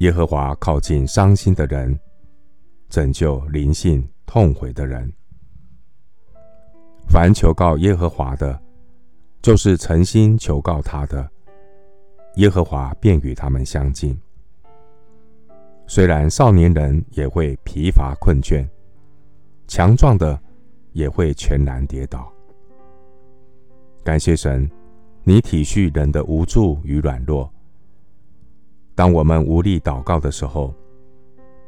耶和华靠近伤心的人，拯救灵性痛悔的人。凡求告耶和华的，就是诚心求告他的，耶和华便与他们相近。虽然少年人也会疲乏困倦，强壮的也会全然跌倒。感谢神，你体恤人的无助与软弱。当我们无力祷告的时候，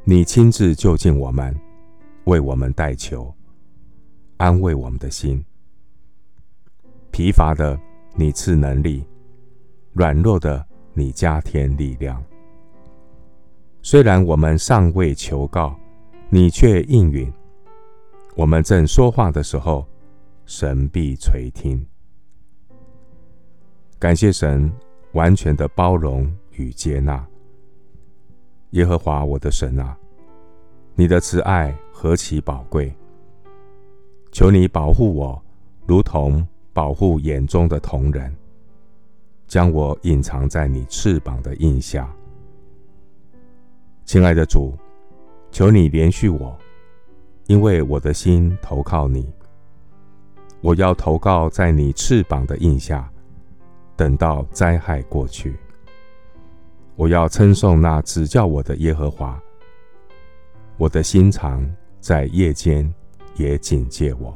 你亲自就近我们，为我们代求。安慰我们的心，疲乏的你赐能力，软弱的你加添力量。虽然我们尚未求告，你却应允。我们正说话的时候，神必垂听。感谢神完全的包容与接纳。耶和华我的神啊，你的慈爱何其宝贵！求你保护我，如同保护眼中的瞳人，将我隐藏在你翅膀的印下。亲爱的主，求你连续我，因为我的心投靠你。我要投靠在你翅膀的印下，等到灾害过去。我要称颂那指教我的耶和华。我的心肠在夜间。也警戒我。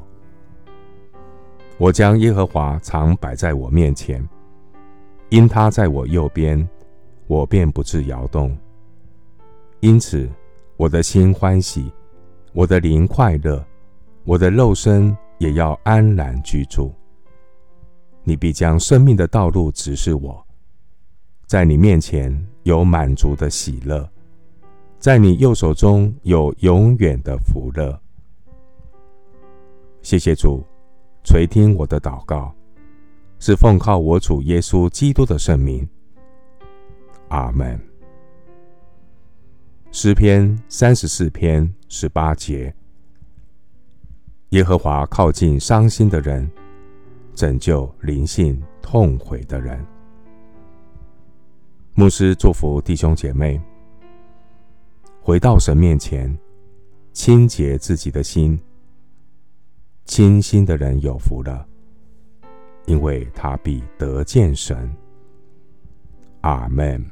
我将耶和华常摆在我面前，因他在我右边，我便不致摇动。因此，我的心欢喜，我的灵快乐，我的肉身也要安然居住。你必将生命的道路指示我，在你面前有满足的喜乐，在你右手中有永远的福乐。谢谢主垂听我的祷告，是奉靠我主耶稣基督的圣名。阿门。诗篇三十四篇十八节：耶和华靠近伤心的人，拯救灵性痛悔的人。牧师祝福弟兄姐妹，回到神面前，清洁自己的心。清心的人有福了，因为他必得见神。阿门。